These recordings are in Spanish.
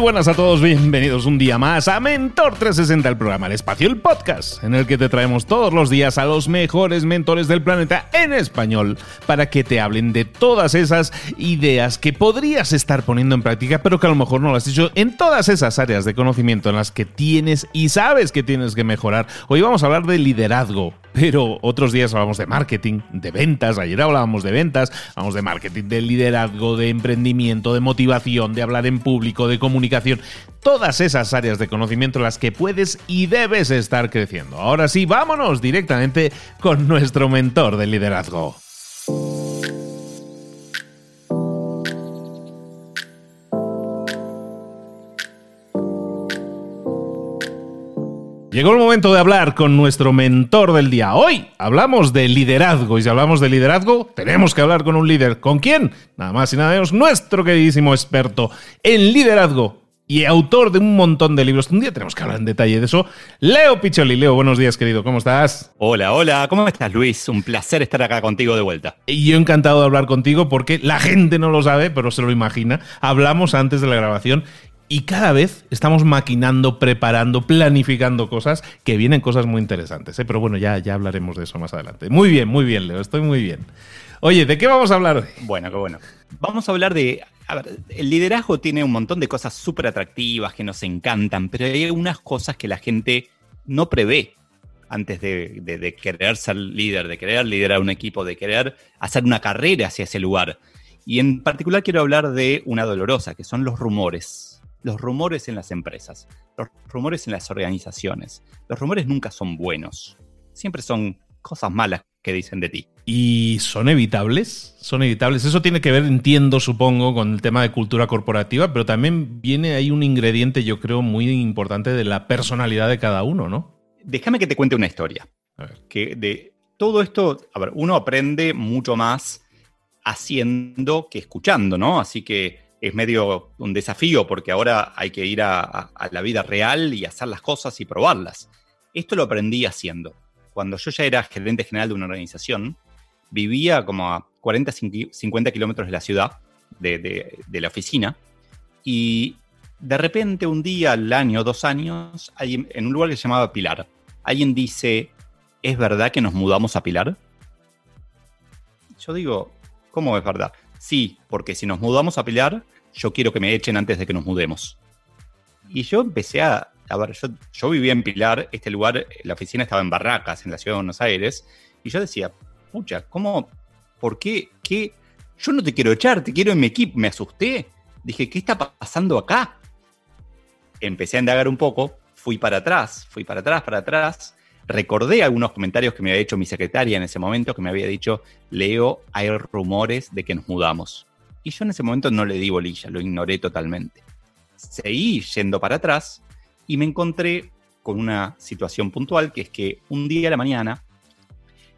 Buenas a todos, bienvenidos un día más a Mentor 360, el programa El Espacio, el podcast, en el que te traemos todos los días a los mejores mentores del planeta en español, para que te hablen de todas esas ideas que podrías estar poniendo en práctica, pero que a lo mejor no lo has hecho en todas esas áreas de conocimiento en las que tienes y sabes que tienes que mejorar. Hoy vamos a hablar de liderazgo, pero otros días hablamos de marketing, de ventas, ayer hablábamos de ventas, hablamos de marketing, de liderazgo, de emprendimiento, de motivación, de hablar en público, de comunicación, todas esas áreas de conocimiento en las que puedes y debes estar creciendo. Ahora sí, vámonos directamente con nuestro mentor de liderazgo. Llegó el momento de hablar con nuestro mentor del día. Hoy hablamos de liderazgo y si hablamos de liderazgo, tenemos que hablar con un líder. ¿Con quién? Nada más y nada menos, nuestro queridísimo experto en liderazgo y autor de un montón de libros. Un día tenemos que hablar en detalle de eso. Leo Picholi. Leo, buenos días, querido. ¿Cómo estás? Hola, hola. ¿Cómo estás, Luis? Un placer estar acá contigo de vuelta. Y yo encantado de hablar contigo porque la gente no lo sabe, pero se lo imagina. Hablamos antes de la grabación y cada vez estamos maquinando, preparando, planificando cosas que vienen cosas muy interesantes. ¿eh? Pero bueno, ya, ya hablaremos de eso más adelante. Muy bien, muy bien, Leo, estoy muy bien. Oye, ¿de qué vamos a hablar? Bueno, qué bueno. Vamos a hablar de... A ver, el liderazgo tiene un montón de cosas súper atractivas que nos encantan, pero hay unas cosas que la gente no prevé antes de querer ser líder, de querer liderar un equipo, de querer hacer una carrera hacia ese lugar. Y en particular quiero hablar de una dolorosa, que son los rumores los rumores en las empresas, los rumores en las organizaciones. Los rumores nunca son buenos, siempre son cosas malas que dicen de ti. ¿Y son evitables? Son evitables. Eso tiene que ver, entiendo, supongo, con el tema de cultura corporativa, pero también viene ahí un ingrediente, yo creo, muy importante de la personalidad de cada uno, ¿no? Déjame que te cuente una historia. A ver. Que de todo esto, a ver, uno aprende mucho más haciendo que escuchando, ¿no? Así que es medio un desafío porque ahora hay que ir a, la vida real y hacer las cosas y probarlas. Esto lo aprendí haciendo. Cuando yo ya era gerente general de una organización, vivía como a 40, 50 kilómetros de la ciudad, de, la oficina, y de repente un día, al año, dos años, en un lugar que se llamaba Pilar, alguien dice, ¿es verdad que nos mudamos a Pilar? Yo digo, ¿Cómo es verdad? Sí, porque si nos mudamos a Pilar, yo quiero que me echen antes de que nos mudemos. Y yo empecé a, a ver, yo, yo vivía en Pilar, este lugar, la oficina estaba en Barracas, en la ciudad de Buenos Aires, y yo decía, pucha, ¿cómo? ¿Por qué? ¿Qué? Yo no te quiero echar, te quiero en mi equipo. Me asusté. Dije, ¿qué está pasando acá? Empecé a indagar un poco, fui para atrás, fui para atrás, para atrás. Recordé algunos comentarios que me había hecho mi secretaria en ese momento, que me había dicho, Leo, hay rumores de que nos mudamos. Y yo en ese momento no le di bolilla, lo ignoré totalmente. Seguí yendo para atrás y me encontré con una situación puntual, que es que un día a la mañana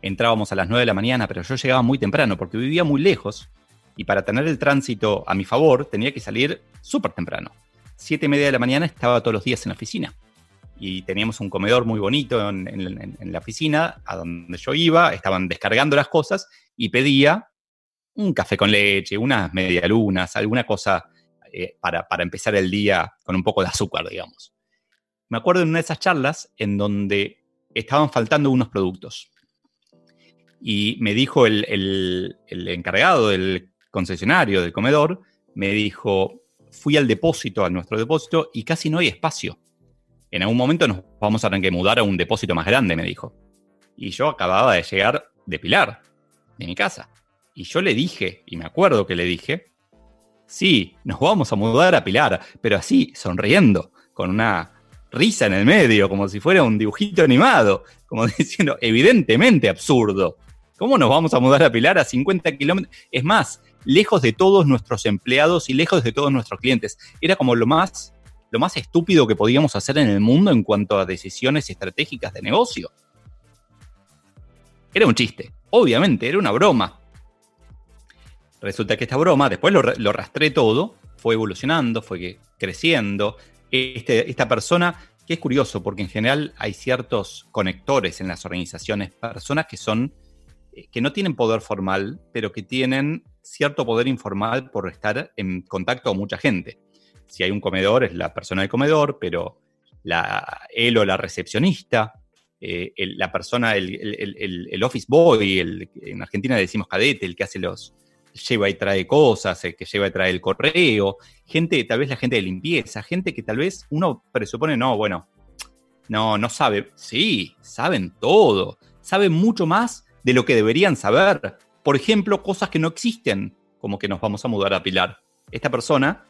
entrábamos a las 9 de la mañana, pero yo llegaba muy temprano porque vivía muy lejos y para tener el tránsito a mi favor tenía que salir súper temprano. Siete y media de la mañana estaba todos los días en la oficina y teníamos un comedor muy bonito en, la oficina a donde yo iba, estaban descargando las cosas y pedía un café con leche, unas medialunas, alguna cosa eh, para, para empezar el día con un poco de azúcar, digamos. Me acuerdo de una de esas charlas en donde estaban faltando unos productos y me dijo el, encargado del concesionario, del comedor, me dijo, fui al depósito, a nuestro depósito, y casi no hay espacio. En algún momento nos vamos a tener que mudar a un depósito más grande, me dijo. Y yo acababa de llegar de Pilar, de mi casa. Y yo le dije, y me acuerdo que le dije, sí, nos vamos a mudar a Pilar, pero así, sonriendo, con una risa en el medio, como si fuera un dibujito animado, como diciendo, evidentemente absurdo. ¿Cómo nos vamos a mudar a Pilar a 50 kilómetros? Es más, lejos de todos nuestros empleados y lejos de todos nuestros clientes. Era como lo más, lo más estúpido que podíamos hacer en el mundo en cuanto a decisiones estratégicas de negocio. Era un chiste, obviamente, era una broma. Resulta que esta broma, después lo, lo rastré todo, fue evolucionando, fue creciendo. Este, esta persona, que es curioso, porque en general hay ciertos conectores en las organizaciones, personas que son eh, que no tienen poder formal, pero que tienen cierto poder informal por estar en contacto con mucha gente. Si hay un comedor, es la persona del comedor, pero la, él o la recepcionista, eh, la persona, el, office boy, en Argentina decimos cadete, el que hace los, lleva y trae cosas, el que lleva y trae el correo, gente, tal vez la gente de limpieza, gente que tal vez uno presupone, no, bueno, no, no sabe. Sí, saben todo, saben mucho más de lo que deberían saber. Por ejemplo, cosas que no existen, como que nos vamos a mudar a Pilar. Esta persona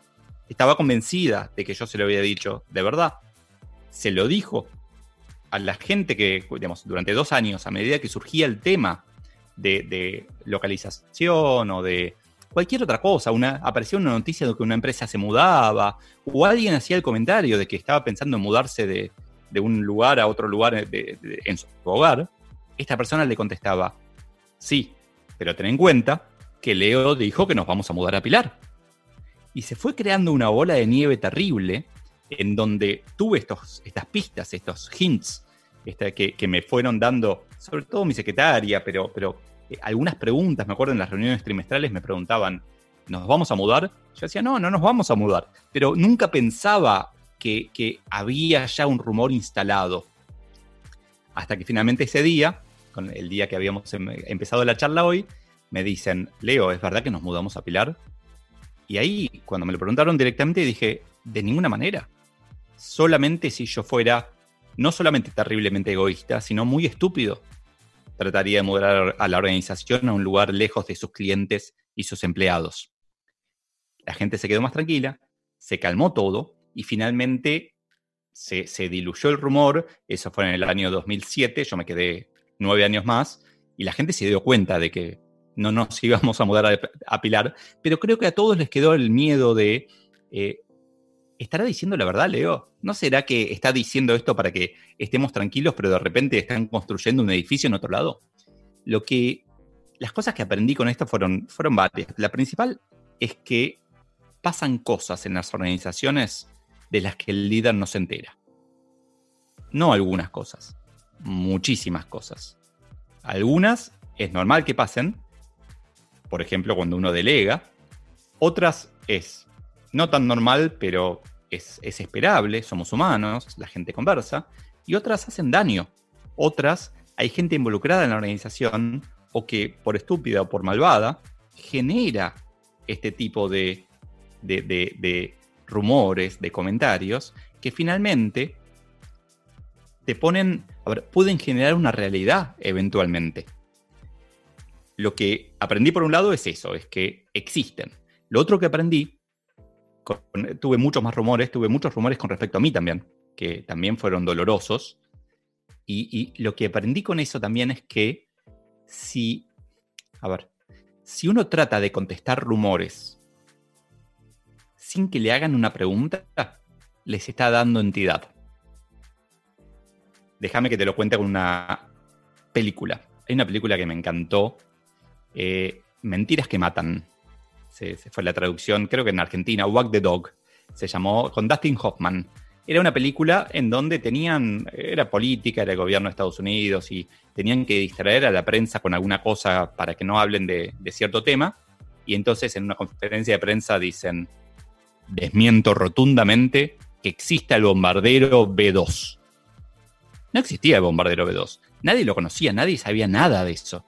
estaba convencida de que yo se lo había dicho de verdad. Se lo dijo a la gente que, digamos, durante dos años, a medida que surgía el tema de, localización o de cualquier otra cosa, una, aparecía una noticia de que una empresa se mudaba, o alguien hacía el comentario de que estaba pensando en mudarse de, un lugar a otro lugar en su hogar, esta persona le contestaba, sí, pero ten en cuenta que Leo dijo que nos vamos a mudar a Pilar. Y se fue creando una bola de nieve terrible en donde tuve estos, estas pistas, estos hints que, me fueron dando, sobre todo mi secretaria, pero, pero eh, algunas preguntas, me acuerdo en las reuniones trimestrales me preguntaban, ¿nos vamos a mudar? Yo decía, no, no nos vamos a mudar, pero nunca pensaba que, que había ya un rumor instalado. Hasta que finalmente ese día, con el día que habíamos em, empezado la charla hoy, me dicen, Leo, ¿es verdad que nos mudamos a Pilar? Y ahí, cuando me lo preguntaron directamente, dije, de ninguna manera. Solamente si yo fuera no solamente terriblemente egoísta, sino muy estúpido, trataría de mudar a la organización a un lugar lejos de sus clientes y sus empleados. La gente se quedó más tranquila, se calmó todo y finalmente se, diluyó el rumor, eso fue en el año 2007, yo me quedé nueve años más, y la gente se dio cuenta de que no nos íbamos a mudar a, Pilar, pero creo que a todos les quedó el miedo de, eh, ¿estará diciendo la verdad, Leo? ¿No será que está diciendo esto para que estemos tranquilos, pero de repente están construyendo un edificio en otro lado? Lo que, las cosas que aprendí con esto fueron, fueron varias. La principal es que pasan cosas en las organizaciones de las que el líder no se entera. No algunas cosas, muchísimas cosas. Algunas es normal que pasen, por ejemplo, cuando uno delega. Otras es no tan normal, pero es, esperable, somos humanos, la gente conversa. Y otras hacen daño. Otras hay gente involucrada en la organización o que por estúpida o por malvada genera este tipo de, de, rumores, de comentarios, que finalmente te ponen, a ver, pueden generar una realidad eventualmente. Lo que aprendí por un lado es eso, es que existen. Lo otro que aprendí, tuve muchos más rumores, tuve muchos rumores con respecto a mí también, que también fueron dolorosos. Y, y lo que aprendí con eso también es que si, a ver, si uno trata de contestar rumores sin que le hagan una pregunta, les está dando entidad. Déjame que te lo cuente con una película. Hay una película que me encantó, eh, Mentiras que matan. Se, fue la traducción, creo que en Argentina, Walk the Dog. Se llamó con Dustin Hoffman. Era una película en donde tenían, era política, era el gobierno de Estados Unidos y tenían que distraer a la prensa con alguna cosa para que no hablen de, de cierto tema. Y entonces en una conferencia de prensa dicen, desmiento rotundamente que exista el bombardero B2. No existía el bombardero B2. Nadie lo conocía, nadie sabía nada de eso.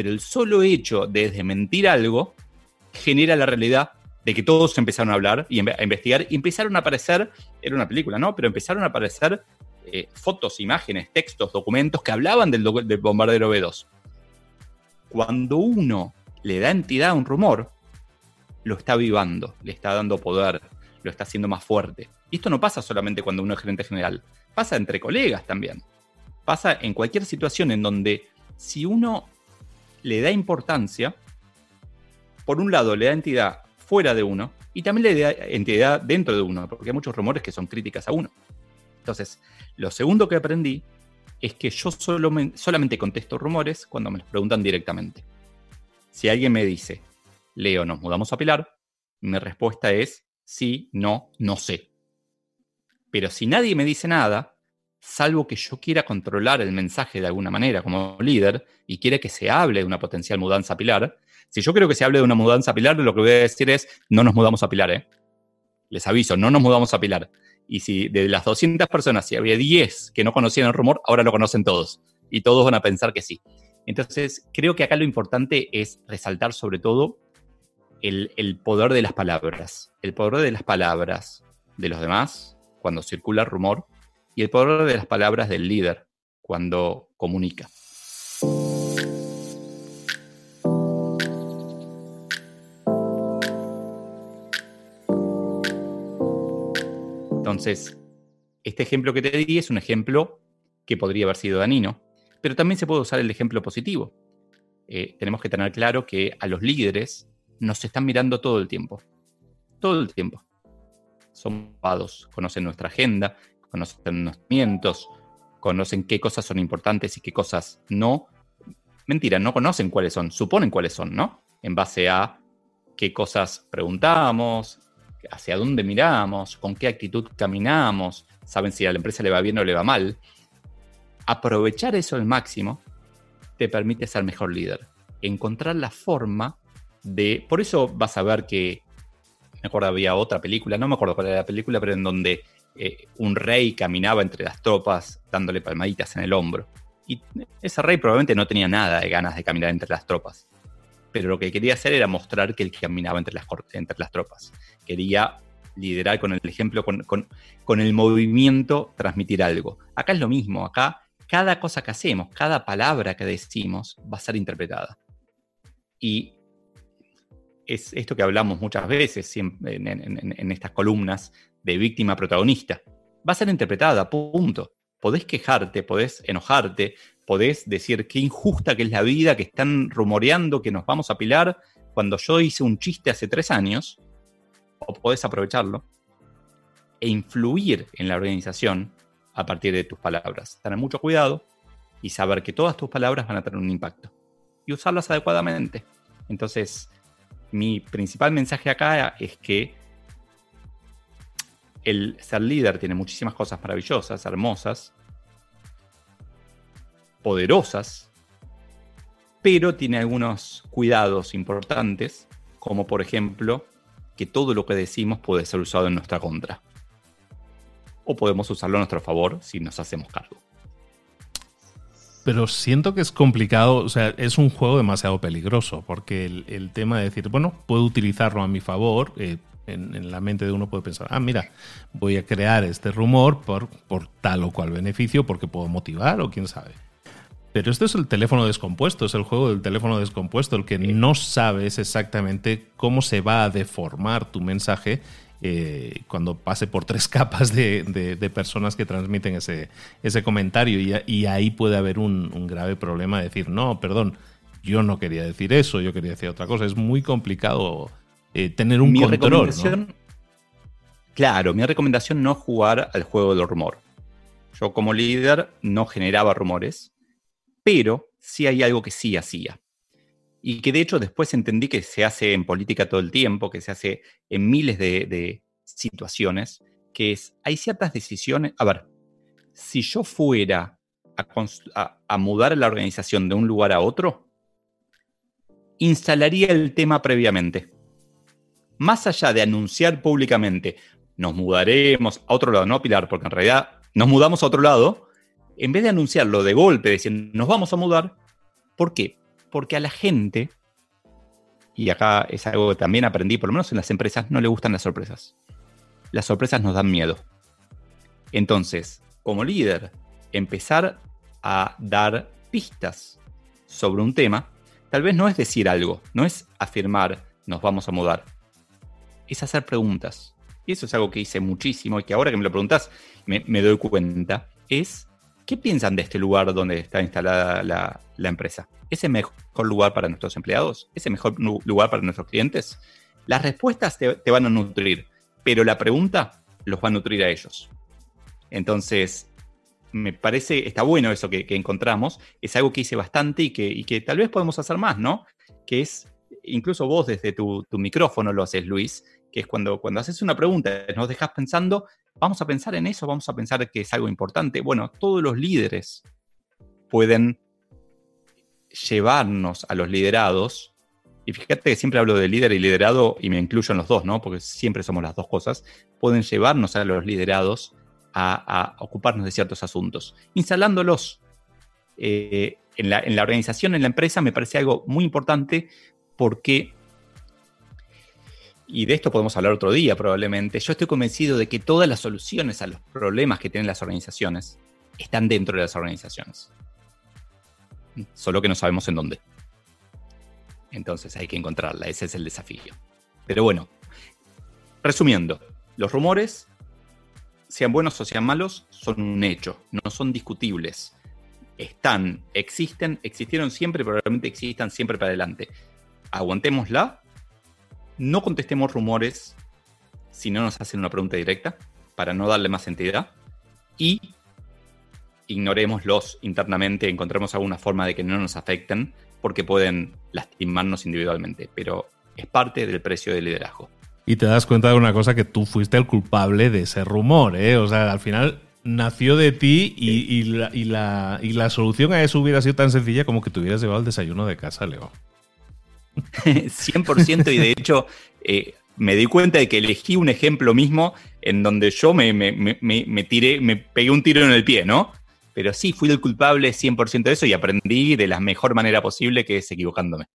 Pero el solo hecho de desmentir algo genera la realidad de que todos empezaron a hablar y a investigar y empezaron a aparecer, era una película, ¿no? Pero empezaron a aparecer eh, fotos, imágenes, textos, documentos que hablaban del, del bombardero B2. Cuando uno le da entidad a un rumor, lo está avivando, le está dando poder, lo está haciendo más fuerte. Y esto no pasa solamente cuando uno es gerente general, pasa entre colegas también. Pasa en cualquier situación en donde si uno le da importancia, por un lado le da entidad fuera de uno y también le da entidad dentro de uno, porque hay muchos rumores que son críticas a uno. Entonces, lo segundo que aprendí es que yo solo solamente contesto rumores cuando me los preguntan directamente. Si alguien me dice, Leo, ¿nos mudamos a Pilar? Mi respuesta es sí, no, no sé. Pero si nadie me dice nada, salvo que yo quiera controlar el mensaje de alguna manera como líder y quiere que se hable de una potencial mudanza Pilar, si yo quiero que se hable de una mudanza Pilar, lo que voy a decir es no nos mudamos a Pilar, ¿eh? Les aviso, no nos mudamos a Pilar. Y si de las 200 personas, si había 10 que no conocían el rumor, ahora lo conocen todos. Y todos van a pensar que sí. Entonces, creo que acá lo importante es resaltar sobre todo el, poder de las palabras. El poder de las palabras de los demás cuando circula rumor y el poder de las palabras del líder cuando comunica. Entonces, este ejemplo que te di es un ejemplo que podría haber sido danino, pero también se puede usar el ejemplo positivo. Eh, tenemos que tener claro que a los líderes nos están mirando todo el tiempo. Todo el tiempo. Son conocen nuestra agenda, conocen nuestros mientos, conocen qué cosas son importantes y qué cosas no. Mentira, no conocen cuáles son, suponen cuáles son, ¿no? En base a qué cosas preguntamos, hacia dónde miramos, con qué actitud caminamos, saben si a la empresa le va bien o le va mal. Aprovechar eso al máximo te permite ser mejor líder. Encontrar la forma por eso vas a ver que. Me acuerdo había otra película, no me acuerdo cuál era la película, pero en donde eh, un rey caminaba entre las tropas dándole palmaditas en el hombro. Y ese rey probablemente no tenía nada de ganas de caminar entre las tropas. Pero lo que quería hacer era mostrar que él caminaba entre las, entre las tropas. Quería liderar con el ejemplo, con, con el movimiento, transmitir algo. Acá es lo mismo, acá cada cosa que hacemos, cada palabra que decimos va a ser interpretada. Y es esto que hablamos muchas veces en, estas columnas de víctima protagonista. Va a ser interpretada, punto. Podés quejarte, podés enojarte, podés decir qué injusta que es la vida, que están rumoreando que nos vamos a pilar cuando yo hice un chiste hace tres años, o podés aprovecharlo e influir en la organización a partir de tus palabras. Tener mucho cuidado y saber que todas tus palabras van a tener un impacto y usarlas adecuadamente. Entonces, mi principal mensaje acá es que el ser líder tiene muchísimas cosas maravillosas, hermosas, poderosas, pero tiene algunos cuidados importantes, como por ejemplo que todo lo que decimos puede ser usado en nuestra contra. O podemos usarlo a nuestro favor si nos hacemos cargo. Pero siento que es complicado, o sea, es un juego demasiado peligroso, porque el, tema de decir, bueno, puedo utilizarlo a mi favor, eh, en, la mente de uno puede pensar, ah, mira, voy a crear este rumor por, por tal o cual beneficio, porque puedo motivar o quién sabe. Pero esto es el teléfono descompuesto, es el juego del teléfono descompuesto, el que no sabes exactamente cómo se va a deformar tu mensaje eh, cuando pase por tres capas de, personas que transmiten ese, ese comentario. Y, ahí puede haber un, grave problema de decir, no, perdón, yo no quería decir eso, yo quería decir otra cosa. Es muy complicado eh, tener un control. Claro, mi recomendación no jugar al juego del rumor. Yo como líder no generaba rumores, pero sí hay algo que sí hacía y que de hecho después entendí que se hace en política todo el tiempo, que se hace en miles de, situaciones, que es, hay ciertas decisiones, a ver, si yo fuera a, a, mudar la organización de un lugar a otro, instalaría el tema previamente. Más allá de anunciar públicamente, nos mudaremos a otro lado, no Pilar, porque en realidad nos mudamos a otro lado, en vez de anunciarlo de golpe, decir, nos vamos a mudar, ¿por qué? porque a la gente, y acá es algo que también aprendí, por lo menos en las empresas, no le gustan las sorpresas. Las sorpresas nos dan miedo. Entonces, como líder, empezar a dar pistas sobre un tema, tal vez no es decir algo, no es afirmar nos vamos a mudar, es hacer preguntas. Y eso es algo que hice muchísimo y que ahora que me lo preguntas me, doy cuenta, es ¿qué piensan de este lugar donde está instalada la empresa? ¿Es el mejor lugar para nuestros empleados? ¿Es el mejor lugar para nuestros clientes? Las respuestas te, van a nutrir, pero la pregunta los va a nutrir a ellos. Entonces, me parece, está bueno eso que, encontramos, es algo que hice bastante y que, tal vez podemos hacer más, ¿no? Que es, incluso vos desde tu, micrófono lo haces, Luis, que es cuando, cuando haces una pregunta, nos dejas pensando, vamos a pensar en eso, vamos a pensar que es algo importante. Bueno, todos los líderes pueden llevarnos a los liderados, y fíjate que siempre hablo de líder y liderado y me incluyo en los dos, ¿no? Porque siempre somos las dos cosas, pueden llevarnos a los liderados a, ocuparnos de ciertos asuntos, instalándolos. Eh, en, la, en la organización, en la empresa, me parece algo muy importante porque y de esto podemos hablar otro día probablemente, yo estoy convencido de que todas las soluciones a los problemas que tienen las organizaciones están dentro de las organizaciones solo que no sabemos en dónde. Entonces hay que encontrarla, ese es el desafío. Pero bueno, resumiendo, los rumores, sean buenos o sean malos, son un hecho, no son discutibles. Están, existen, existieron siempre, probablemente existan siempre para adelante. Aguantémosla, no contestemos rumores si no nos hacen una pregunta directa, para no darle más entidad, y ignorémoslos internamente, encontremos alguna forma de que no nos afecten, porque pueden lastimarnos individualmente, pero es parte del precio del liderazgo. Y te das cuenta de una cosa que tú fuiste el culpable de ese rumor, ¿eh? O sea, al final nació de ti y, la, solución a eso hubiera sido tan sencilla como que te hubieras llevado el desayuno de casa, Leo. 100% y de hecho eh, me di cuenta de que elegí un ejemplo mismo en donde yo me, me, tiré, me pegué un tiro en el pie, ¿no? Pero sí, fui el culpable 100% de eso y aprendí de la mejor manera posible que es equivocándome.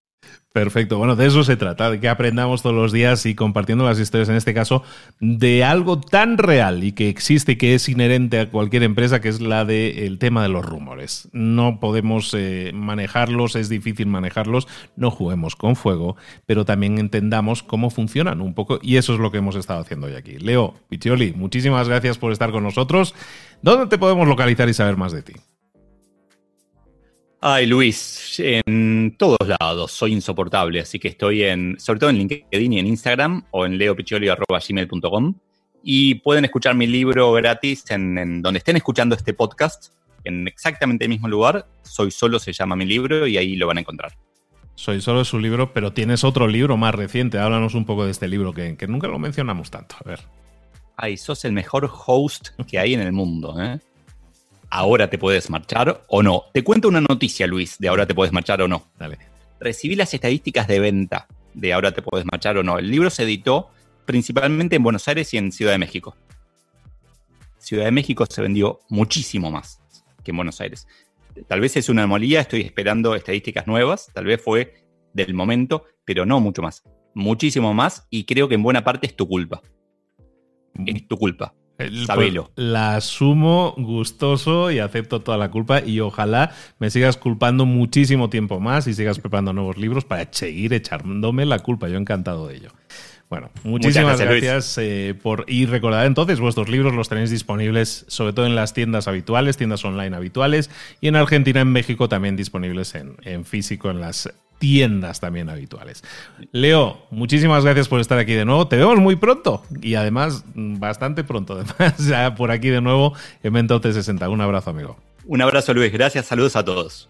Perfecto, bueno, de eso se trata, de que aprendamos todos los días y compartiendo las historias, en este caso, de algo tan real y que existe y que es inherente a cualquier empresa, que es la del tema de los rumores. No podemos eh, manejarlos, es difícil manejarlos, no juguemos con fuego, pero también entendamos cómo funcionan un poco y eso es lo que hemos estado haciendo hoy aquí. Leo, Piccioli, muchísimas gracias por estar con nosotros. ¿Dónde te podemos localizar y saber más de ti? Ay, Luis, en todos lados soy insoportable, así que estoy en, sobre todo en LinkedIn y en Instagram o en leopiccioli.com y pueden escuchar mi libro gratis en, donde estén escuchando este podcast, en exactamente el mismo lugar. Soy solo se llama mi libro y ahí lo van a encontrar. Soy solo su libro, pero tienes otro libro más reciente. Háblanos un poco de este libro que, que nunca lo mencionamos tanto. A ver. Ay, sos el mejor host que hay en el mundo, ¿eh? Ahora te puedes marchar o no. Te cuento una noticia, Luis, de ahora te puedes marchar o no. Dale. Recibí las estadísticas de venta de ahora te puedes marchar o no. El libro se editó principalmente en Buenos Aires y en Ciudad de México. Ciudad de México se vendió muchísimo más que en Buenos Aires. tal vez es una anomalía, estoy esperando estadísticas nuevas, tal vez fue del momento, pero no mucho más. Muchísimo más y creo que en buena parte es tu culpa. Es tu culpa. Sabelo. Pues, la asumo gustoso y acepto toda la culpa y ojalá me sigas culpando muchísimo tiempo más y sigas preparando nuevos libros para seguir echándome la culpa. Yo encantado de ello. Bueno, muchísimas gracias, eh, por y recordad entonces vuestros libros los tenéis disponibles sobre todo en las tiendas habituales, tiendas online habituales y en Argentina, en México también disponibles en, en físico en las tiendas también habituales. Leo, muchísimas gracias por estar aquí de nuevo. Te vemos muy pronto y además bastante pronto. Además, ya por aquí de nuevo en Mento T60. Un abrazo, amigo. Un abrazo, Luis. Gracias. Saludos a todos.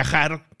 viajar